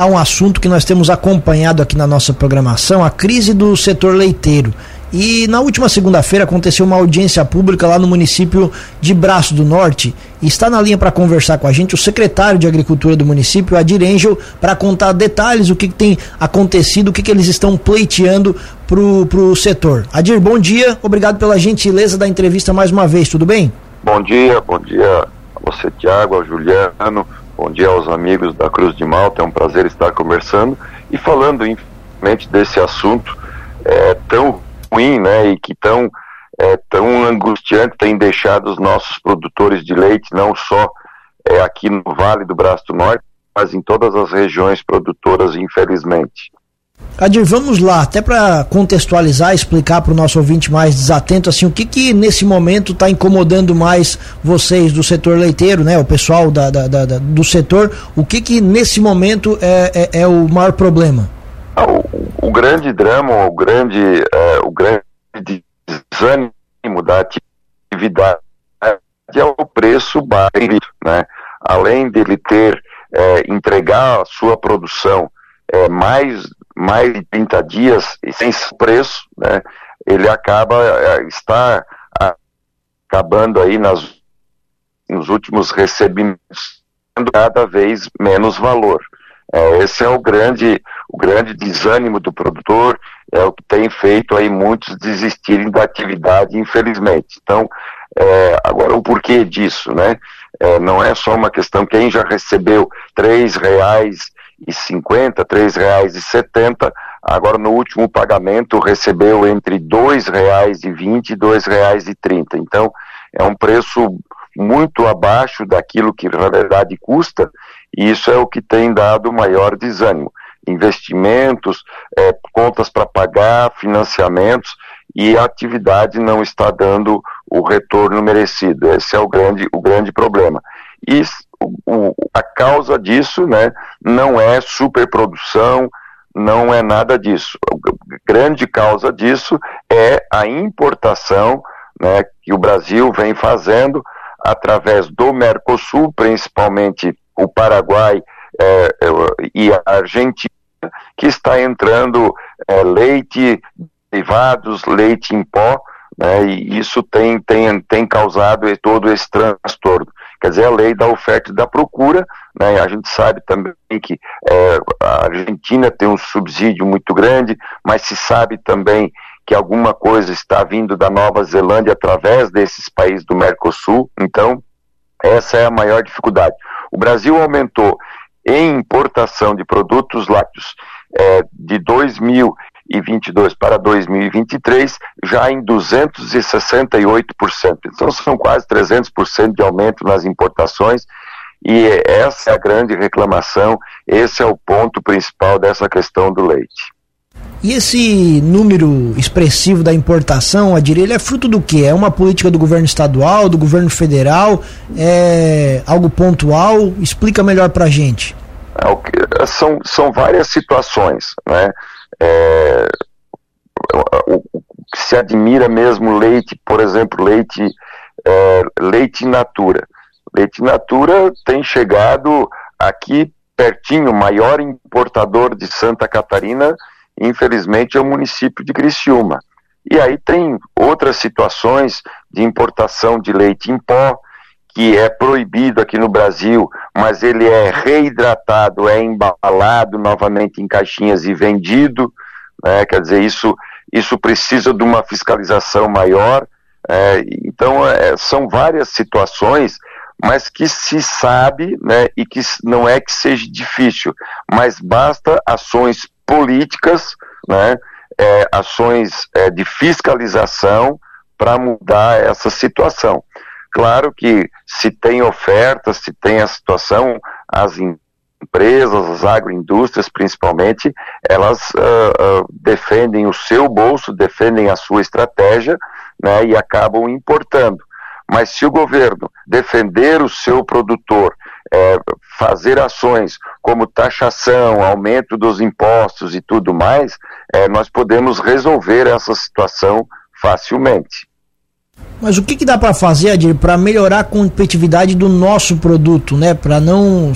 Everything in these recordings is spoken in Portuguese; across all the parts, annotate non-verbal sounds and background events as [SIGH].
a um assunto que nós temos acompanhado aqui na nossa programação, a crise do setor leiteiro. E na última segunda-feira aconteceu uma audiência pública lá no município de Braço do Norte. E está na linha para conversar com a gente o secretário de Agricultura do município, Adir Angel, para contar detalhes o que, que, tem acontecido, o que, que eles estão pleiteando para o setor. Adir, bom dia, obrigado pela gentileza da entrevista mais uma vez, tudo bem? Bom dia, bom dia a você, Tiago, ao Juliano, bom dia aos amigos da Cruz de Malta, é um prazer estar conversando e falando, infelizmente, desse assunto é, tão ruim, né, e que tão, é, tão angustiante tem deixado os nossos produtores de leite, não só é, aqui no Vale do Braço do Norte, mas em todas as regiões produtoras, infelizmente. Adir, vamos lá, até para contextualizar, explicar para o nosso ouvinte mais desatento, assim, o que que nesse momento está incomodando mais vocês do setor leiteiro, né, o pessoal da, da, da, do setor, o que que nesse momento é, é, é o maior problema? Ah, o, o, grande drama, o grande, uh, o grande desânimo da atividade é o preço baixo, né? Além dele ter, uh, entregar a sua produção uh, mais, mais de 30 dias e sem preço, né? Ele acaba, está acabando aí nas, nos últimos recebimentos, cada vez menos valor. É, esse é o grande, o grande desânimo do produtor, é o que tem feito aí muitos desistirem da atividade, infelizmente. Então, é, agora o porquê disso, né? É, não é só uma questão, quem já recebeu três reais e setenta, agora no último pagamento recebeu entre dois reais e e trinta. Então, é um preço muito abaixo daquilo que na verdade custa e isso é o que tem dado maior desânimo. Investimentos, é, contas para pagar, financiamentos, e a atividade não está dando o retorno merecido. Esse é o grande, o grande problema. E a causa disso né, não é superprodução, não é nada disso. A grande causa disso é a importação né, que o Brasil vem fazendo através do Mercosul, principalmente o Paraguai é, é, e a Argentina, que está entrando é, leite derivados, leite em pó, né, e isso tem, tem, tem causado todo esse transtorno. Quer dizer, a lei da oferta e da procura, né, a gente sabe também que é, a Argentina tem um subsídio muito grande, mas se sabe também que alguma coisa está vindo da Nova Zelândia através desses países do Mercosul, então essa é a maior dificuldade. O Brasil aumentou em importação de produtos lácteos é, de 2022 para 2023 já em 268%. Então são quase 300% de aumento nas importações e essa é a grande reclamação, esse é o ponto principal dessa questão do leite. E esse número expressivo da importação, a ele é fruto do que? É uma política do governo estadual, do governo federal? É algo pontual? Explica melhor para a gente. É, são, são várias situações, né? É, se admira mesmo leite, por exemplo, leite, é, leite natura. Leite natura tem chegado aqui pertinho, maior importador de Santa Catarina infelizmente, é o município de Criciúma. E aí tem outras situações de importação de leite em pó, que é proibido aqui no Brasil, mas ele é reidratado, é embalado novamente em caixinhas e vendido. Né? Quer dizer, isso, isso precisa de uma fiscalização maior. É, então, é, são várias situações, mas que se sabe, né, e que não é que seja difícil, mas basta ações políticas, né, é, ações é, de fiscalização para mudar essa situação. Claro que se tem ofertas, se tem a situação, as empresas, as agroindústrias principalmente, elas uh, uh, defendem o seu bolso, defendem a sua estratégia né, e acabam importando. Mas se o governo defender o seu produtor, é, fazer ações como taxação, aumento dos impostos e tudo mais, é, nós podemos resolver essa situação facilmente. Mas o que, que dá para fazer, Adir, para melhorar a competitividade do nosso produto, né? Para não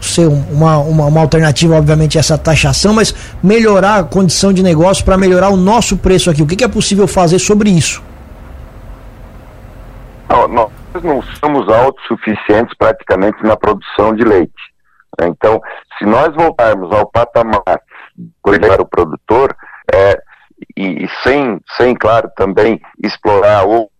ser uma, uma, uma alternativa, obviamente, essa taxação, mas melhorar a condição de negócio para melhorar o nosso preço aqui. O que, que é possível fazer sobre isso? Nós não somos autossuficientes praticamente na produção de leite. Então, se nós voltarmos ao patamar para o produtor, é, e, e, sem, sem, claro, também explorar o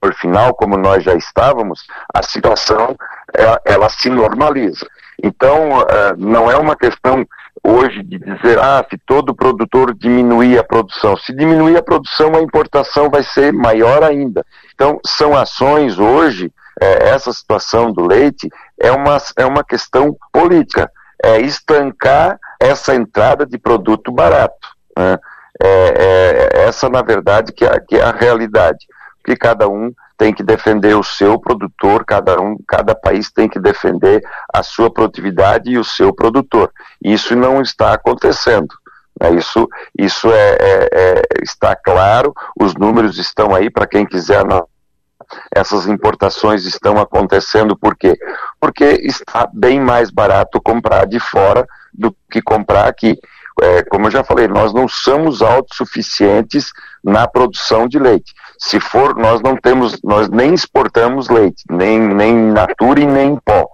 por final, como nós já estávamos, a situação ela, ela se normaliza. Então, uh, não é uma questão hoje de dizer, ah, se todo produtor diminuir a produção. Se diminuir a produção, a importação vai ser maior ainda. Então, são ações hoje, é, essa situação do leite é uma, é uma questão política. É estancar essa entrada de produto barato. Né? É, é, essa, na verdade, que é, que é a realidade. Que cada um tem que defender o seu produtor, cada um, cada país tem que defender a sua produtividade e o seu produtor. Isso não está acontecendo. Né? Isso, isso é, é, é, está claro, os números estão aí para quem quiser não, essas importações estão acontecendo por quê? Porque está bem mais barato comprar de fora do que comprar aqui. É, como eu já falei, nós não somos autossuficientes na produção de leite. Se for, nós não temos, nós nem exportamos leite, nem, nem natura e nem pó.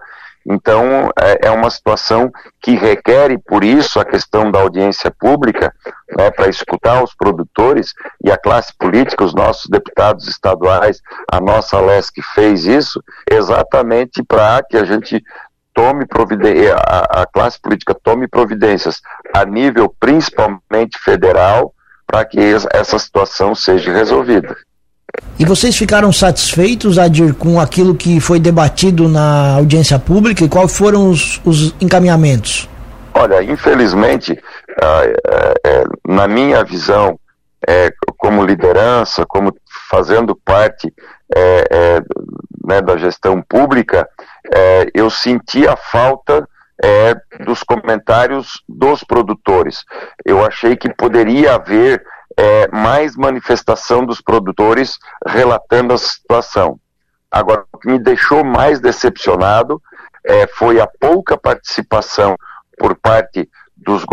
Então, é, é uma situação que requer, e por isso a questão da audiência pública, né, para escutar os produtores e a classe política, os nossos deputados estaduais, a nossa LESC fez isso, exatamente para que a gente tome providência, a, a classe política tome providências a nível principalmente federal, para que essa situação seja resolvida. E vocês ficaram satisfeitos, Adir, com aquilo que foi debatido na audiência pública e quais foram os, os encaminhamentos? Olha, infelizmente, é, na minha visão, é, como liderança, como fazendo parte né, da gestão pública, eu senti a falta dos comentários dos produtores. Eu achei que poderia haver é, mais manifestação dos produtores relatando a situação. Agora, o que me deixou mais decepcionado é, foi a pouca participação por parte dos,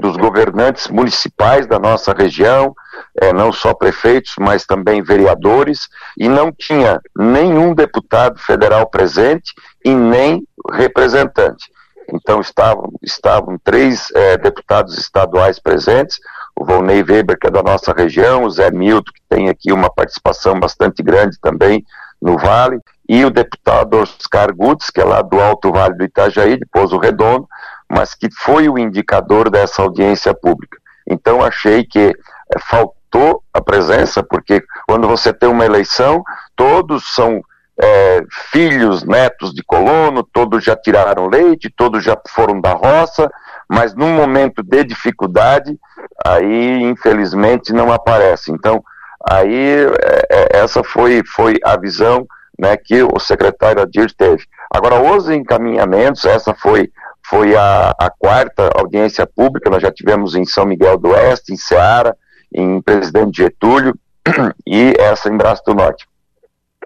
dos governantes municipais da nossa região, é, não só prefeitos, mas também vereadores, e não tinha nenhum deputado federal presente e nem representante. Então estavam, estavam três é, deputados estaduais presentes, o Volney Weber, que é da nossa região, o Zé Milton, que tem aqui uma participação bastante grande também no Vale, e o deputado Oscar Gutz, que é lá do Alto Vale do Itajaí, de Pouso Redondo, mas que foi o indicador dessa audiência pública. Então achei que é, faltou a presença, porque quando você tem uma eleição, todos são é, filhos, netos de colono, todos já tiraram leite, todos já foram da roça, mas num momento de dificuldade, aí infelizmente não aparece. Então, aí é, é, essa foi, foi a visão né, que o secretário Adir teve. Agora, os encaminhamentos, essa foi, foi a, a quarta audiência pública, nós já tivemos em São Miguel do Oeste, em Ceará, em Presidente Getúlio [CLEARS THROAT] e essa em Braço do Norte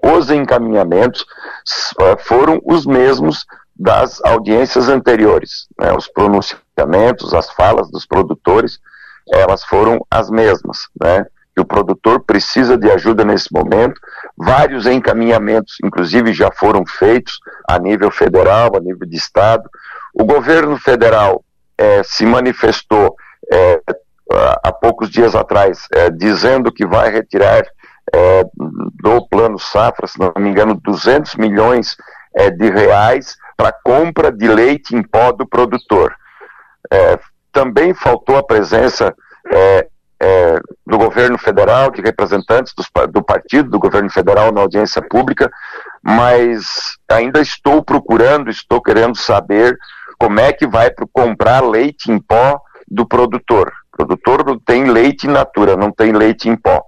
os encaminhamentos uh, foram os mesmos das audiências anteriores. Né? Os pronunciamentos, as falas dos produtores, elas foram as mesmas. Né? O produtor precisa de ajuda nesse momento. Vários encaminhamentos, inclusive, já foram feitos a nível federal, a nível de Estado. O governo federal eh, se manifestou eh, há poucos dias atrás, eh, dizendo que vai retirar é, do Plano Safra, se não me engano, 200 milhões é, de reais para compra de leite em pó do produtor. É, também faltou a presença é, é, do governo federal, de representantes dos, do partido do governo federal na audiência pública, mas ainda estou procurando, estou querendo saber como é que vai comprar leite em pó do produtor. O produtor tem leite in natura, não tem leite em pó.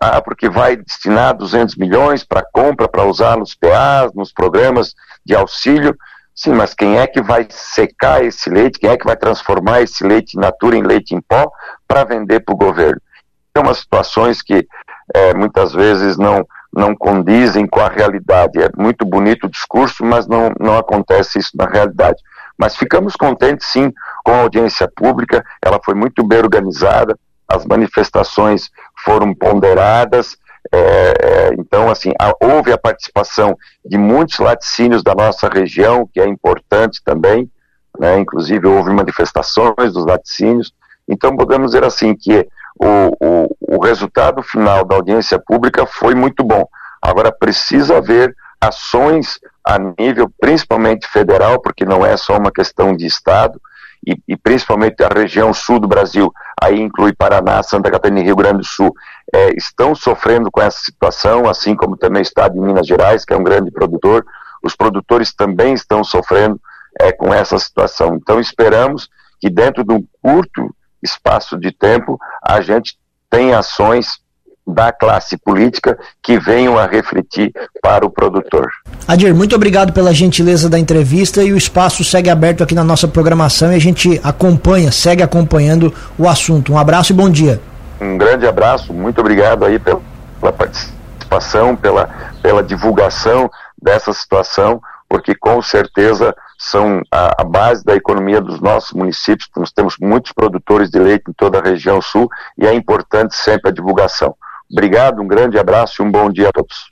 Ah, porque vai destinar 200 milhões para compra, para usar nos PAs, nos programas de auxílio. Sim, mas quem é que vai secar esse leite? Quem é que vai transformar esse leite natura em leite em pó para vender para o governo? São umas situações que é, muitas vezes não, não condizem com a realidade. É muito bonito o discurso, mas não, não acontece isso na realidade. Mas ficamos contentes, sim, com a audiência pública, ela foi muito bem organizada, as manifestações foram ponderadas, é, é, então, assim, houve a participação de muitos laticínios da nossa região, que é importante também, né, inclusive houve manifestações dos laticínios, então podemos dizer assim que o, o, o resultado final da audiência pública foi muito bom. Agora precisa haver ações a nível principalmente federal, porque não é só uma questão de Estado, e, e, principalmente a região sul do Brasil, aí inclui Paraná, Santa Catarina e Rio Grande do Sul, é, estão sofrendo com essa situação, assim como também o estado de Minas Gerais, que é um grande produtor, os produtores também estão sofrendo é, com essa situação. Então esperamos que dentro de um curto espaço de tempo a gente tenha ações da classe política que venham a refletir para o produtor. Adir, muito obrigado pela gentileza da entrevista e o espaço segue aberto aqui na nossa programação e a gente acompanha, segue acompanhando o assunto. Um abraço e bom dia. Um grande abraço, muito obrigado aí pela, pela participação, pela, pela divulgação dessa situação, porque com certeza são a, a, base da economia dos nossos municípios. Nós temos muitos produtores de leite em toda a região sul e é importante sempre a divulgação. Obrigado, um grande abraço e um bom dia a todos.